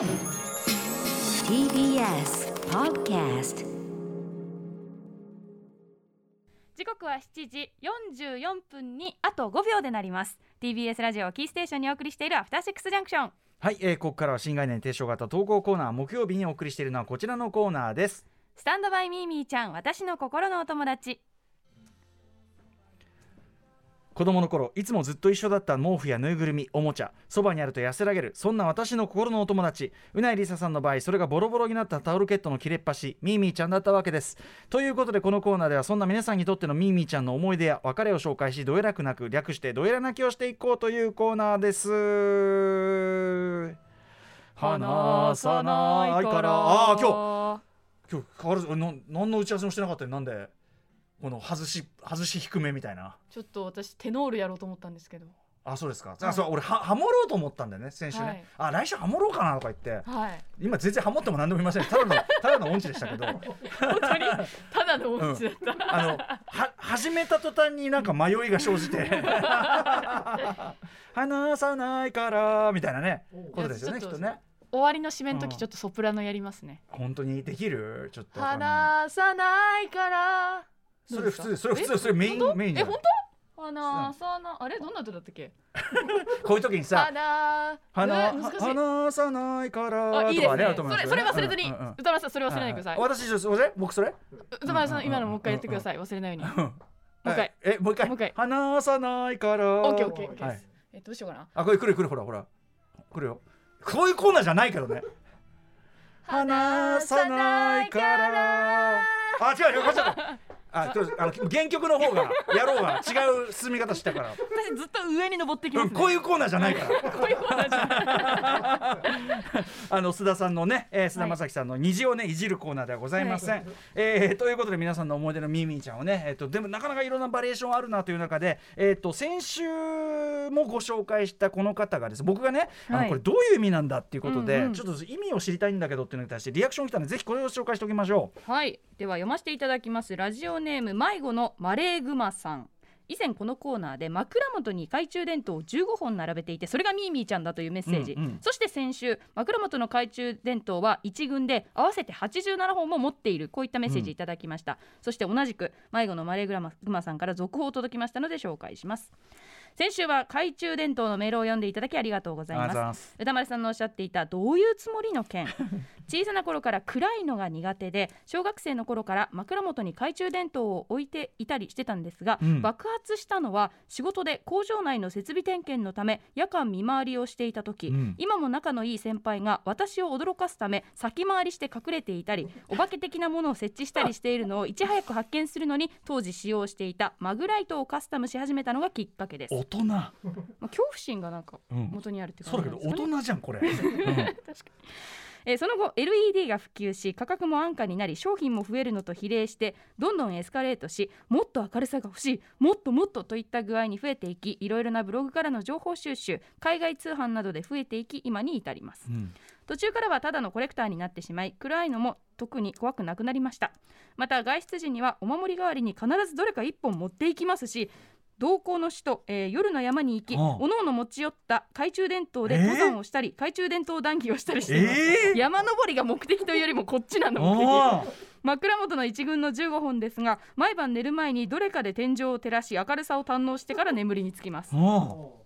TBS Podcast 時刻は7時44分にあと5秒でなります。TBS ラジオキーステーションにお送りしているアフターシックスジャンクション。はい、えー、ここからは新概念提唱型投稿コーナー木曜日にお送りしているのはこちらのコーナーです。スタンドバイミーミーちゃん私の心のお友達子供の頃いつもずっと一緒だった毛布やぬいぐるみおもちゃそばにあると安らげるそんな私の心のお友達うないりささんの場合それがボロボロになったタオルケットの切れっ端ミーミーちゃんだったわけです。ということでこのコーナーではそんな皆さんにとってのミーミーちゃんの思い出や別れを紹介しどえらくなく略してどえら泣きをしていこうというコーナーです。話さないから。ああー今日今日変わらずな何の打ち合わせもしてなかったよ。なんでこの外し外し低めみたいな。ちょっと私テノールやろうと思ったんですけど。あそうですか、い。あそう俺はハモろうと思ったんだよね先週ね、はい。あ来週ハモろうかなとか言って。はい。今全然ハモっても何でもいません。ただの ただの音痴でしたけど。本当に？ただの音痴だった、あのは始めた途端になんか迷いが生じて。話さないからみたいなねことですよねきっとね。終わりの締めのうん。時ちょっとソプラノやりますね、本当にできる？ちょっと。話さないからそれ普通それ普通それメインメインえ本当？話さなあれ？どんな歌だったっけ？こういう時にさ話話え難しい。話さないからあいいですね。それそれ忘れずに、うん歌丸さん。それ忘れないでください、は私それ僕それ？歌丸さん、うん今のもう一回やってください、忘れないように。もう一回。えもう一回？もう一回。話さないから。オッケーオッケーオッケー。えどうしようかな。あこれ来る来るほらほら。来るよ。こういうコーナーじゃないけどね。話さないから。あ違う違うこっちだあちょっとあの原曲の方がやろうが違う進み方したから、私ずっと上に登ってきます、ね、うんこういうコーナーじゃないから。こういうコーナーじゃない。あの須田さんのね、えー、須田将暉さんの虹をねいじるコーナーではございません。えーということで皆さんの思い出のミーミーちゃんをね、えー、とでもなかなかいろんなバリエーションあるなという中で、えー、と先週もご紹介したこの方がです僕がね、あはい。のこれどういう意味なんだっていうことで、うんうん。ちょっと意味を知りたいんだけどっていうのに対してリアクション来たのでぜひこれを紹介しておきましょう。はい。では読ませていただきます。ラジオネーム迷子のマレーグマさん。以前このコーナーで枕元に懐中電灯を15本並べていてそれがミーミーちゃんだというメッセージ、うんうん。そして先週枕元の懐中電灯は1軍で合わせて87本も持っているこういったメッセージいただきました、そして同じく迷子のマレーグマグマさんから続報届きましたので紹介します。先週は懐中電灯のメールを読んでいただきありがとうございます。歌丸さんのおっしゃっていたどういうつもりの件？小さな頃から暗いのが苦手で小学生の頃から枕元に懐中電灯を置いていたりしてたんですが、うん。爆発したのは仕事で工場内の設備点検のため夜間見回りをしていた時、うん。今も仲のいい先輩が私を驚かすため先回りして隠れていたりお化け的なものを設置したりしているのをいち早く発見するのに当時使用していたマグライトをカスタムし始めたのがきっかけです、ま大人、あ、恐怖心がなんかうん、元にあるってそうだけど感じなんですかね。大人じゃんこれ。うんえーその後 LED が普及し価格も安価になり商品も増えるのと比例してどんどんエスカレートしもっと明るさが欲しいもっともっとといった具合に増えていきいろいろなブログからの情報収集海外通販などで増えていき今に至ります。うん。途中からはただのコレクターになってしまい暗いのも特に怖くなくなりました。また外出時にはお守り代わりに必ずどれか1本持っていきますし同行の首都、えー夜の山に行きおのおの持ち寄った懐中電灯で登山をしたり、懐中電灯談義をしたりしています、えー？山登りが目的というよりもこっちなんだ目的。あ枕元の一軍の15本ですが毎晩寝る前にどれかで天井を照らし明るさを堪能してから眠りにつきます。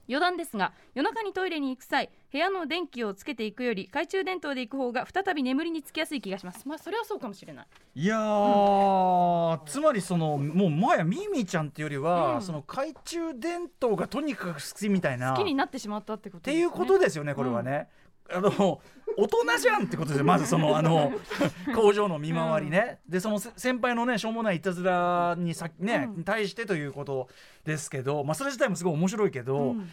余談ですが夜中にトイレに行く際部屋の電気をつけていくより懐中電灯で行く方が再び眠りにつきやすい気がします。まあそれはそうかもしれない。いやー、つまりそのもうもはやミーミーちゃんっていうよりは、うん。その懐中電灯がとにかく好きみたいな。好きになってしまったってことです、ね、っていうことですよねこれはね。あの大人じゃんってことですよ。まずそのあの 工場の見回りね、でそのせ先輩のねしょうもないいたずらにさ、ねうん。対してということですけど、まあ、それ自体もすごい面白いけど、うん。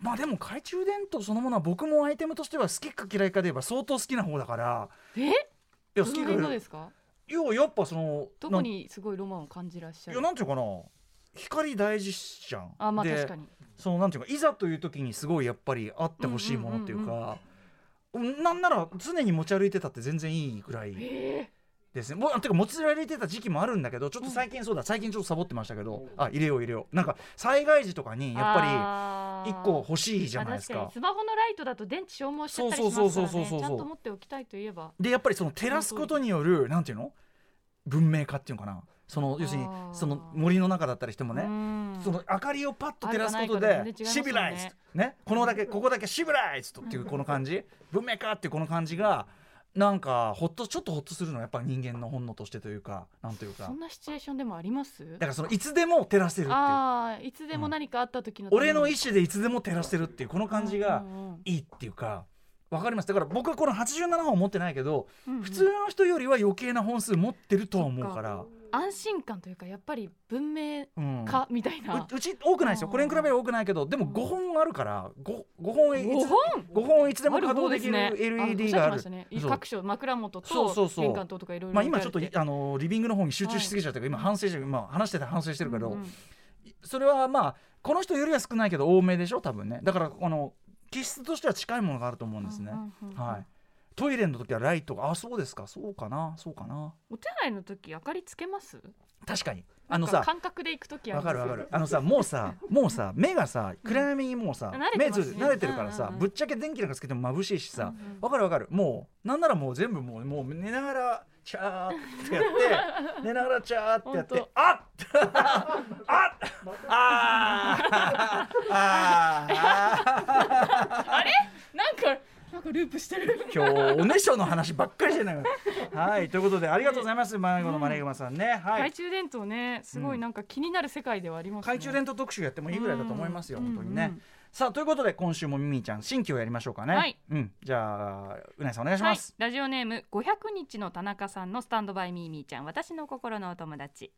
まあでも懐中電灯そのものは僕もアイテムとしては好きか嫌いかで言えば相当好きな方だから。え？いや好きかですか？いややっぱそのどこにすごいロマンを感じらっしゃいやるなんていうかな。光大事じゃん。あまあで確かに。そのなんていうかいざという時にすごいやっぱりあってほしいものっていうか、なんなら常に持ち歩いてたって全然いいぐらいえ。ですね。もうてかモッツァレラ入れてた時期もあるんだけどちょっと最近そうだ、最近ちょっとサボってましたけど。あ入れよう入れよ。うなんか災害時とかにやっぱぱり1個欲しいじゃないですか。スマホのライトだと電池消耗しちゃったりしますからね。ちゃんと持っておきたいといえば。でやっぱりその照らすことによるなんていうの？文明化っていうのかな。その要するにその森の中だったりしてもね、ねその明かりをパッと照らすことでシビライズね。このだけここだけシビライズっていうこの感じ。文明化っていうこの感じがなんかほっとちょっとほっとするのはやっぱ人間の本能としてというかなんというか。そんなシチュエーションでもあります？だからそのいつでも照らせるっていう。ああいつでも何かあった時の俺の意思でいつでも照らせるっていうこの感じがうんうんうん。いいっていうかわかります。だから僕はこの87本持ってないけどうんうん。普通の人よりは余計な本数持ってるとは思うから。安心感というかやっぱり文明うん。化みたいな、ううち多くないですよ。これに比べれば多くないけどでも5本あるから 5, 5本いつ5本？5本いつでも稼働できる LED がある。ね各所枕元と玄関灯とかいろいろまあ今ちょっとああのリビングの方に集中しすぎちゃったから今反省してる今話してて反省してるけど。うんうんそれはまあこの人よりは少ないけど多めでしょ多分ね。だからあの気質としては近いものがあると思うんですね。はい。トイレの時はライトがあそうですか。そうかな。そうかな。お手洗いの時明かりつけます？確かに。あのさ感覚で行く時あわかるわかる。あのさもうさ もうさ目がさ暗闇にもうさ、目つ慣れてるからさ、ぶっちゃけ電気なんかつけても眩しいしさ、わかるわかる。もうなんならもう全部もうもう寝ながらチャーってやって 寝ながらチャーってやって あっ！あっ！あーあー！あれなんかなんかループしてる。今日おねしょの話ばっかりしてないはいということでありがとうございます。迷子のマネグマさんね。はい。懐中電灯ねすごいなんか気になる世界ではありますね。懐中電灯特集やってもいいぐらいだと思いますよ、うん。本当にね、うんうんさあということで今週もミミィちゃん新居をやりましょうかね。はい。うん。じゃあうなぎさんお願いしはい。ます、、ラジオネーム500日の田中さんのスタンドバイミーミーちゃん私の心のお友達。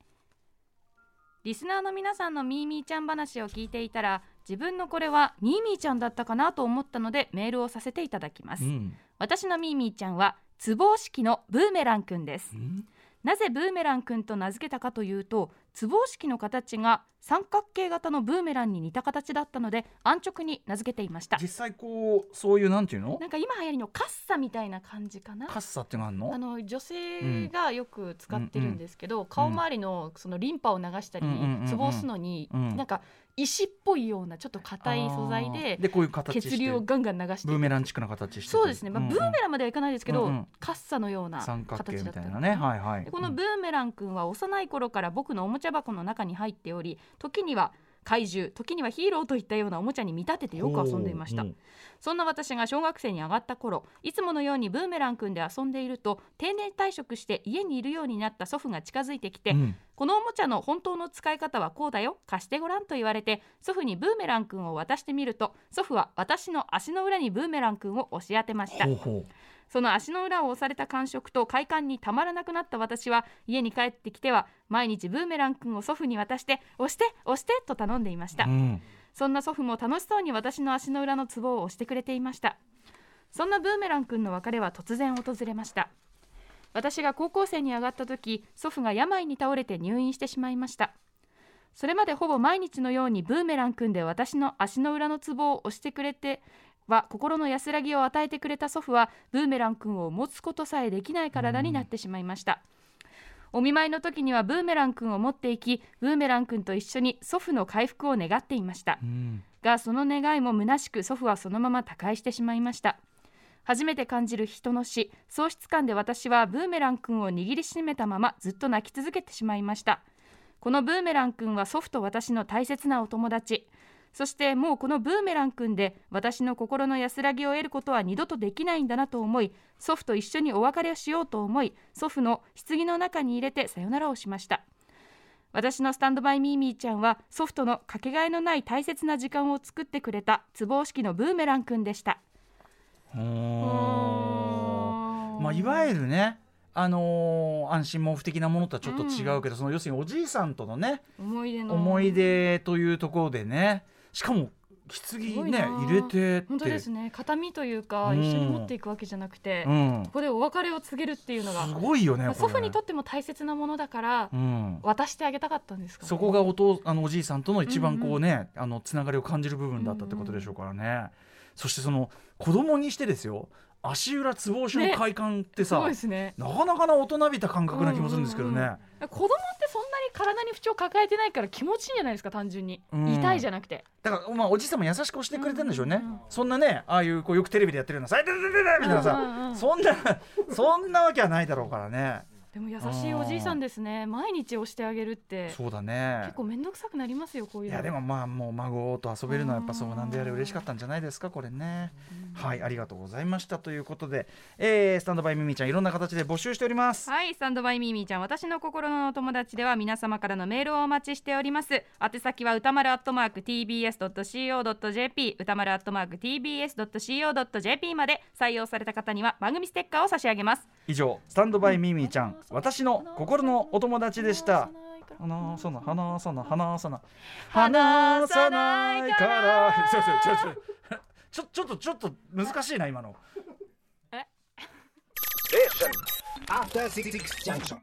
リスナーの皆さんのミーミーちゃん話を聞いていたら自分のこれはミーミーちゃんだったかなと思ったのでメールをさせていただきます、うん。私のミーミーちゃんはつぼう式のブーメランくんです。うん。なぜブーメランくんと名付けたかというとつぼう式の形が三角形型のブーメランに似た形だったので安直に名付けていました。実際こうそういうなんていうの？なんか今流行りのカッサみたいな感じかな。カッサっていうの？があるのあの女性がよく使ってるんですけど、顔周りのそのリンパを流したりうんうん押すのに、うん。なんか石っぽいようなちょっと硬い素材ででこういう形血流をガンガン流してブーメランチックな形して。てそうですね、まあブーメランまではいかないですけど、うんうん。カッサのような形形だったみたいなね。はいはい。でこのブーメラン君は幼い頃から僕のおもちゃ箱の中に入っており時には怪獣時にはヒーローといったようなおもちゃに見立ててよく遊んでいました。ほうそんな私が小学生に上がった頃いつものようにブーメラン君で遊んでいると定年退職して家にいるようになった祖父が近づいてきて、うん。このおもちゃの本当の使い方はこうだよ貸してごらんと言われて祖父にブーメラン君を渡してみると祖父は私の足の裏にブーメラン君を押し当てました。ほうほその足の裏を押された感触と快感にたまらなくなった私は家に帰ってきては毎日ブーメラン君を祖父に渡して押して押してと頼んでいました、ううん。そんな祖父も楽しそうに私の足の裏のツボを押してくれていました。そんなブーメラン君の別れは突然訪れました。私が高校生に上がった時祖父が病に倒れて入院してしまいました。それまでほぼ毎日のようにブーメラン君で私の足の裏のツボを押してくれては心の安らぎを与えてくれた祖父はブーメラン君を持つことさえできない体になってしまいました、お見舞いの時にはブーメラン君を持っていきブーメラン君と一緒に祖父の回復を願っていました。うん。がその願いも虚しく祖父はそのまま他界してしまいました。初めて感じる人の死喪失感で私はブーメラン君を握りしめたままずっと泣き続けてしまいました。このブーメラン君は祖父と私の大切なお友達そしてもうこのブーメラン君で私の心の安らぎを得ることは二度とできないんだなと思い祖父と一緒にお別れをしようと思い祖父の棺の中に入れてさよならをしました。私のスタンドバイミーミーちゃんはソフトのかけがえのない大切な時間を作ってくれたつぼう式のブーメランくんでした。ほー。まあいわゆるねあのー安心毛布的なものとはちょっと違うけど、その要するにおじいさんとのね思い出の。思い出というところでねしかも棺ね入れて本当ですね。形見というかうん。一緒に持っていくわけじゃなくて、うん。ここでお別れを告げるっていうのが。すごいよね祖父にとっても大切なものだからうん。渡してあげたかったんですか、ね、そこがお父あのおじいさんとの一番こうね、あのつながりを感じる部分だったってことでしょうからね、そしてその子供にしてですよ足裏つぼ押しの快感ってさ、すごいですね。なかなかな大人びた感覚な気もするんですけどね、うんうん子供ってそんなに体に不調抱えてないから気持ちいいんじゃないですか単純に、うん。痛いじゃなくて。だからまあおじさんも優しく押してくれてるんでしょうね、うんうんうん。そんなねああいうこうよくテレビでやってるような「さいてててて」みたいなさ、うんうんうん。そんなそんなわけはないだろうからねでも優しいおじいさんですね。毎日押してあげるって。そうだね。結構面倒くさくなりますよこういうの。いやでもまあもう孫と遊べるのはやっぱそうなんであれ嬉しかったんじゃないですかこれね、はいありがとうございました。ということで、えー、スタンドバイミミちゃんいろんな形で募集しております。はいスタンドバイミーミーちゃん私の心のお友達では皆様からのメールをお待ちしております。宛先は歌丸アットマーク tbs.co.jp 歌丸アットマーク tbs.co.jp まで採用された方には番組ステッカーを差し上げます。以上スタンドバイミミちゃん私の心のお友達でした。話さな話さな話さな。話さないから。ちょちょちょちょちょっとちょっと難しいな今の。After Six Junction.